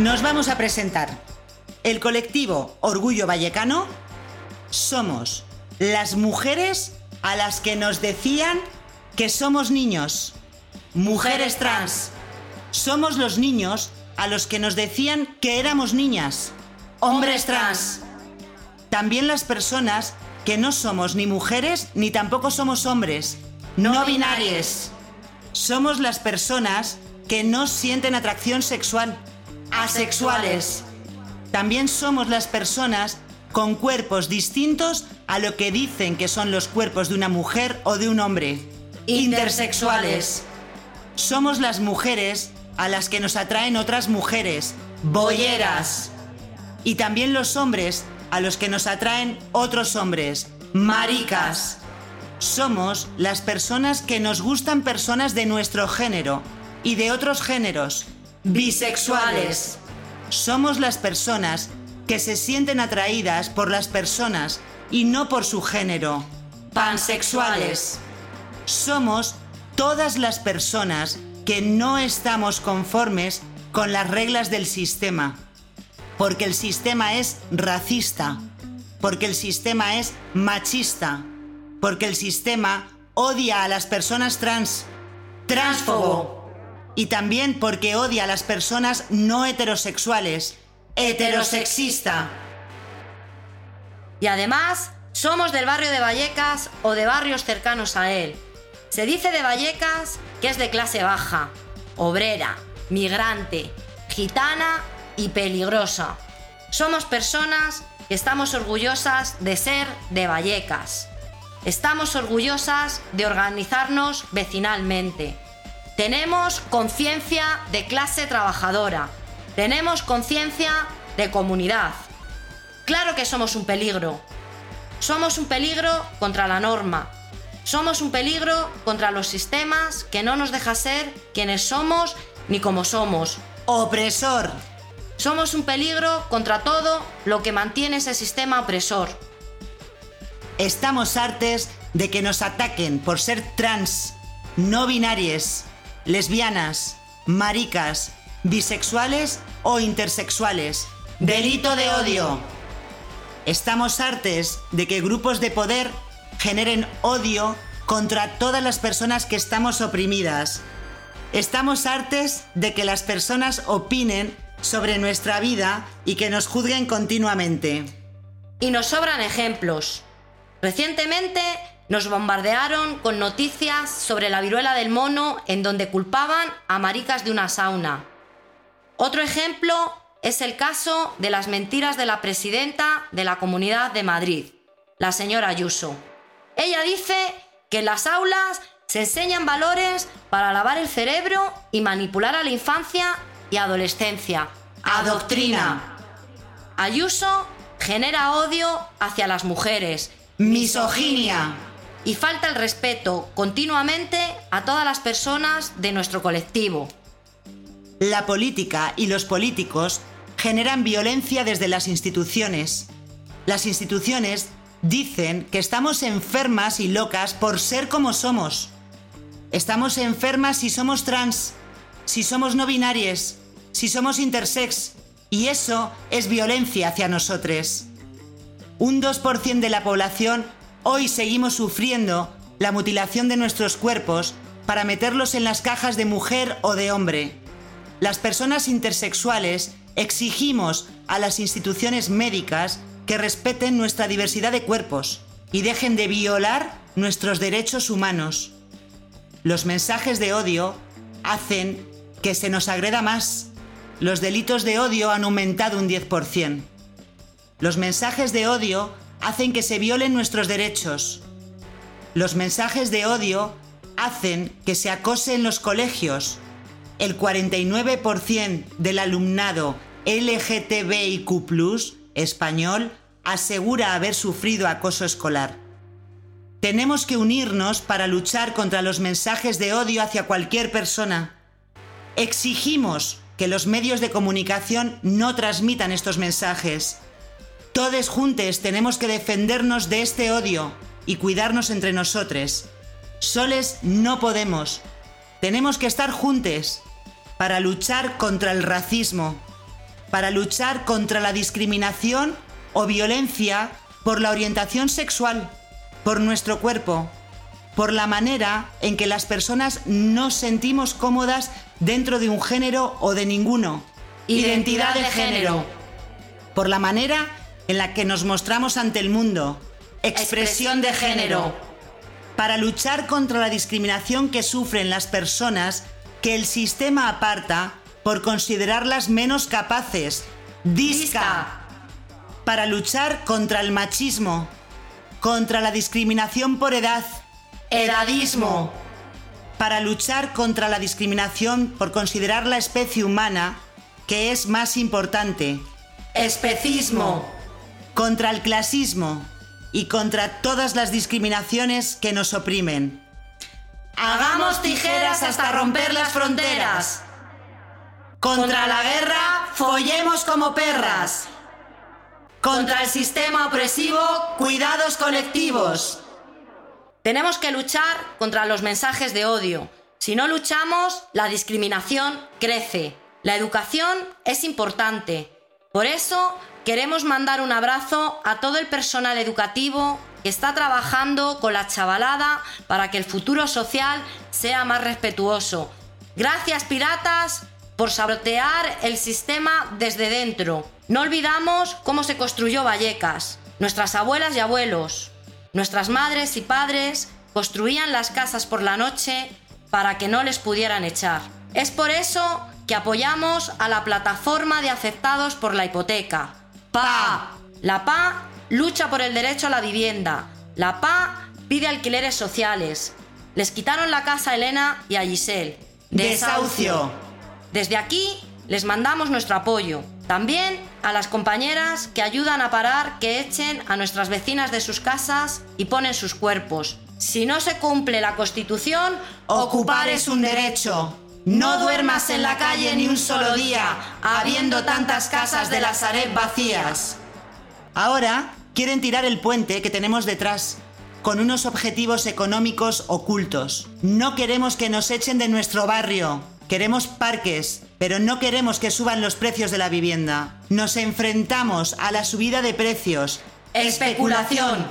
Nos vamos a presentar. El colectivo Orgullo Vallecano somos las mujeres a las que nos decían que somos niños. Mujeres trans. Somos los niños a los que nos decían que éramos niñas. Hombres trans. También las personas que no somos ni mujeres ni tampoco somos hombres. No binarias. Somos las personas que no sienten atracción sexual. Asexuales. También somos las personas con cuerpos distintos a lo que dicen que son los cuerpos de una mujer o de un hombre. Intersexuales. Somos las mujeres a las que nos atraen otras mujeres. Boyeras. Y también los hombres a los que nos atraen otros hombres. Maricas. Somos las personas que nos gustan personas de nuestro género y de otros géneros. Bisexuales. Somos las personas que se sienten atraídas por las personas y no por su género. Pansexuales. Somos todas las personas que no estamos conformes con las reglas del sistema. Porque el sistema es racista. Porque el sistema es machista. Porque el sistema odia a las personas trans. Transfobo. Y también porque odia a las personas no heterosexuales. Heterosexista. Y además, somos del barrio de Vallecas o de barrios cercanos a él. Se dice de Vallecas que es de clase baja, obrera, migrante, gitana y peligrosa. Somos personas que estamos orgullosas de ser de Vallecas. Estamos orgullosas de organizarnos vecinalmente. Tenemos conciencia de clase trabajadora. Tenemos conciencia de comunidad. Claro que somos un peligro. Somos un peligro contra la norma, somos un peligro contra los sistemas que no nos deja ser quienes somos ni como somos. Opresor. Somos un peligro contra todo lo que mantiene ese sistema opresor. Estamos hartes de que nos ataquen por ser trans, no binarias, lesbianas, maricas, bisexuales o intersexuales. Delito de odio. Estamos hartes de que grupos de poder generen odio contra todas las personas que estamos oprimidas. Estamos hartes de que las personas opinen sobre nuestra vida y que nos juzguen continuamente. Y nos sobran ejemplos. Recientemente nos bombardearon con noticias sobre la viruela del mono en donde culpaban a maricas de una sauna. Otro ejemplo es el caso de las mentiras de la presidenta de la Comunidad de Madrid, la señora Ayuso. Ella dice que en las aulas se enseñan valores para lavar el cerebro y manipular a la infancia y adolescencia. Adoctrina. Ayuso genera odio hacia las mujeres. Misoginia. Y falta el respeto continuamente a todas las personas de nuestro colectivo. La política y los políticos generan violencia desde las instituciones. Las instituciones dicen que estamos enfermas y locas por ser como somos. Estamos enfermas si somos trans, si somos no binarias, si somos intersex, y eso es violencia hacia nosotros. Un 2% de la población hoy seguimos sufriendo la mutilación de nuestros cuerpos para meterlos en las cajas de mujer o de hombre. Las personas intersexuales exigimos a las instituciones médicas que respeten nuestra diversidad de cuerpos y dejen de violar nuestros derechos humanos. Los mensajes de odio hacen que se nos agreda más. Los delitos de odio han aumentado un 10%. Los mensajes de odio hacen que se violen nuestros derechos. Los mensajes de odio hacen que se acose en los colegios. El 49% del alumnado LGTBIQ español asegura haber sufrido acoso escolar. Tenemos que unirnos para luchar contra los mensajes de odio hacia cualquier persona. Exigimos que los medios de comunicación no transmitan estos mensajes. Todos juntos tenemos que defendernos de este odio y cuidarnos entre nosotros. Soles no podemos. Tenemos que estar juntos para luchar contra el racismo, para luchar contra la discriminación o violencia por la orientación sexual, por nuestro cuerpo, por la manera en que las personas nos sentimos cómodas dentro de un género o de ninguno. Identidad de género. Por la manera en la que nos mostramos ante el mundo. Expresión de género. Para luchar contra la discriminación que sufren las personas que el sistema aparta por considerarlas menos capaces. Disca. Para luchar contra el machismo, contra la discriminación por edad. Edadismo. Para luchar contra la discriminación por considerar la especie humana que es más importante. Especismo. Contra el clasismo y contra todas las discriminaciones que nos oprimen. Hagamos tijeras hasta romper las fronteras. Contra la guerra, follemos como perras. Contra el sistema opresivo, cuidados colectivos. Tenemos que luchar contra los mensajes de odio. Si no luchamos, la discriminación crece. La educación es importante. Por eso queremos mandar un abrazo a todo el personal educativo que está trabajando con la chavalada para que el futuro social sea más respetuoso. Gracias, piratas, por sabotear el sistema desde dentro. No olvidamos cómo se construyó Vallecas. Nuestras abuelas y abuelos, nuestras madres y padres construían las casas por la noche para que no les pudieran echar. Es por eso que apoyamos a la plataforma de afectados por la hipoteca. PA. La PA lucha por el derecho a la vivienda. La PA pide alquileres sociales. Les quitaron la casa a Elena y a Giselle. Desahucio. Desde aquí les mandamos nuestro apoyo. También a las compañeras que ayudan a parar que echen a nuestras vecinas de sus casas y ponen sus cuerpos. Si no se cumple la Constitución, ocupar es un derecho. No duermas en la calle ni un solo día, habiendo tantas casas de la Sareb vacías. Ahora quieren tirar el puente que tenemos detrás, con unos objetivos económicos ocultos. No queremos que nos echen de nuestro barrio. Queremos parques, pero no queremos que suban los precios de la vivienda. Nos enfrentamos a la subida de precios. Especulación.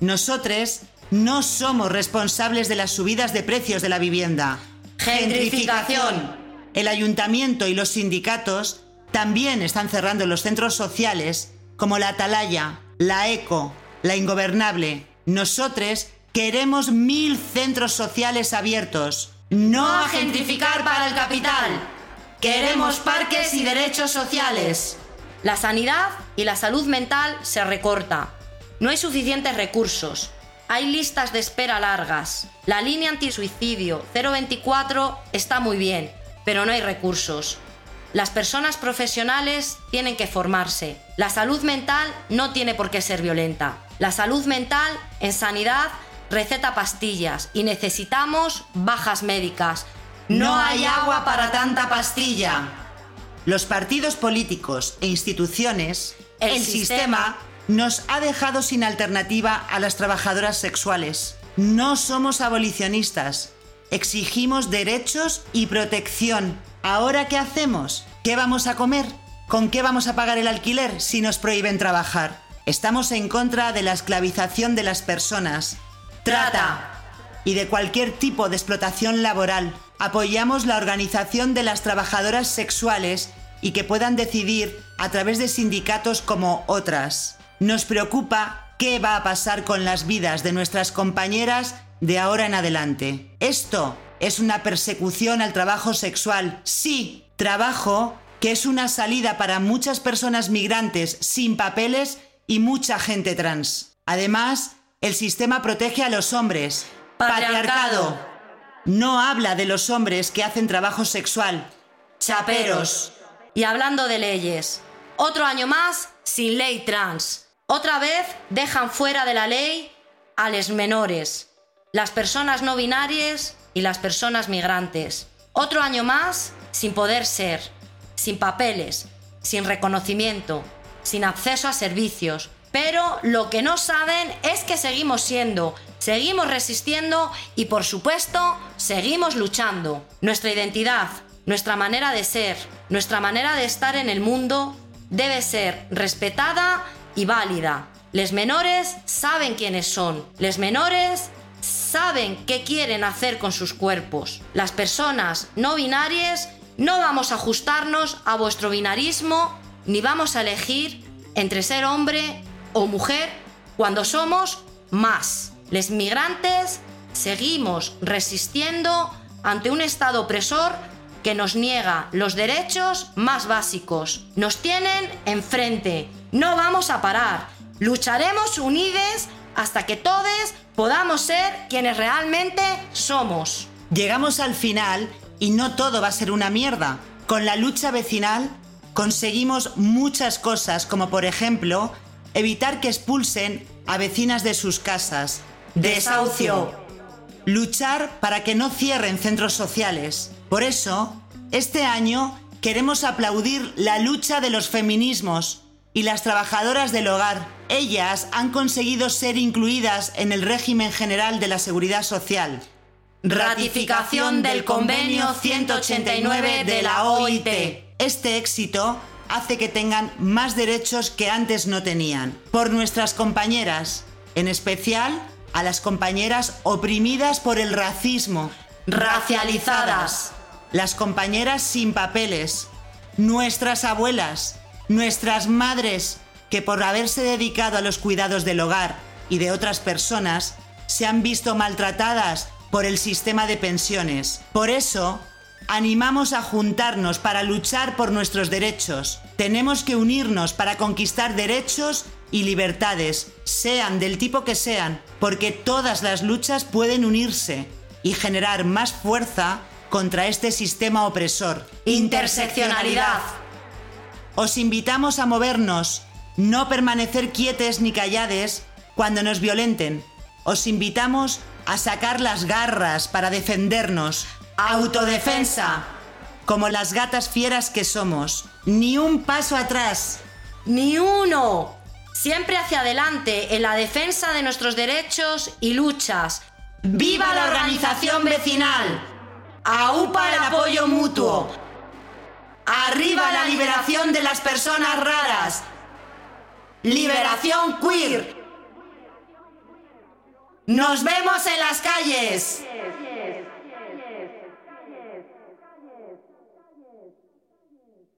Nosotros no somos responsables de las subidas de precios de la vivienda. Gentrificación. El ayuntamiento y los sindicatos también están cerrando los centros sociales como la Atalaya, la Eco, la Ingobernable. Nosotros queremos mil centros sociales abiertos. No a gentrificar para el capital. Queremos parques y derechos sociales. La sanidad y la salud mental se recorta. No hay suficientes recursos. Hay listas de espera largas. La línea antisuicidio 024 está muy bien, pero no hay recursos. Las personas profesionales tienen que formarse. La salud mental no tiene por qué ser violenta. La salud mental en sanidad receta pastillas y necesitamos bajas médicas. No hay agua para tanta pastilla. Los partidos políticos e instituciones, el, sistema, nos ha dejado sin alternativa a las trabajadoras sexuales. No somos abolicionistas. Exigimos derechos y protección. ¿Ahora qué hacemos? ¿Qué vamos a comer? ¿Con qué vamos a pagar el alquiler si nos prohíben trabajar? Estamos en contra de la esclavización de las personas, Trata. y de cualquier tipo de explotación laboral. Apoyamos la organización de las trabajadoras sexuales y que puedan decidir a través de sindicatos como otras. Nos preocupa qué va a pasar con las vidas de nuestras compañeras de ahora en adelante. Esto es una persecución al trabajo sexual. Sí, trabajo que es una salida para muchas personas migrantes sin papeles y mucha gente trans. Además, el sistema protege a los hombres. Patriarcado. No habla de los hombres que hacen trabajo sexual. Chaperos. Y hablando de leyes, otro año más sin ley trans. Otra vez dejan fuera de la ley a los menores, las personas no binarias y las personas migrantes. Otro año más sin poder ser, sin papeles, sin reconocimiento, sin acceso a servicios. Pero lo que no saben es que seguimos siendo, seguimos resistiendo y por supuesto seguimos luchando. Nuestra identidad, nuestra manera de ser, nuestra manera de estar en el mundo debe ser respetada y válida. Les menores saben quiénes son. Les menores saben qué quieren hacer con sus cuerpos. Las personas no binarias no vamos a ajustarnos a vuestro binarismo ni vamos a elegir entre ser hombre o mujer cuando somos más. Les migrantes seguimos resistiendo ante un Estado opresor que nos niega los derechos más básicos. Nos tienen enfrente. No vamos a parar. Lucharemos unidos hasta que todos podamos ser quienes realmente somos. Llegamos al final y no todo va a ser una mierda. Con la lucha vecinal conseguimos muchas cosas, como por ejemplo evitar que expulsen a vecinas de sus casas. Desahucio. Luchar para que no cierren centros sociales. Por eso, este año queremos aplaudir la lucha de los feminismos y las trabajadoras del hogar. Ellas han conseguido ser incluidas en el régimen general de la seguridad social. Ratificación del convenio 189 de la OIT. Este éxito hace que tengan más derechos que antes no tenían. Por nuestras compañeras, en especial a las compañeras oprimidas por el racismo. Racializadas. Las compañeras sin papeles. Nuestras abuelas. Nuestras madres que por haberse dedicado a los cuidados del hogar y de otras personas se han visto maltratadas por el sistema de pensiones. Por eso, animamos a juntarnos para luchar por nuestros derechos. Tenemos que unirnos para conquistar derechos y libertades, sean del tipo que sean, porque todas las luchas pueden unirse y generar más fuerza contra este sistema opresor. Interseccionalidad. Os invitamos a movernos, no permanecer quietes ni callades cuando nos violenten. Os invitamos a sacar las garras para defendernos. Autodefensa. Como las gatas fieras que somos. Ni un paso atrás. Ni uno. Siempre hacia adelante en la defensa de nuestros derechos y luchas. ¡Viva la organización vecinal! ¡Aupa el apoyo mutuo! ¡Arriba la liberación de las personas raras! ¡Liberación queer! ¡Nos vemos en las calles!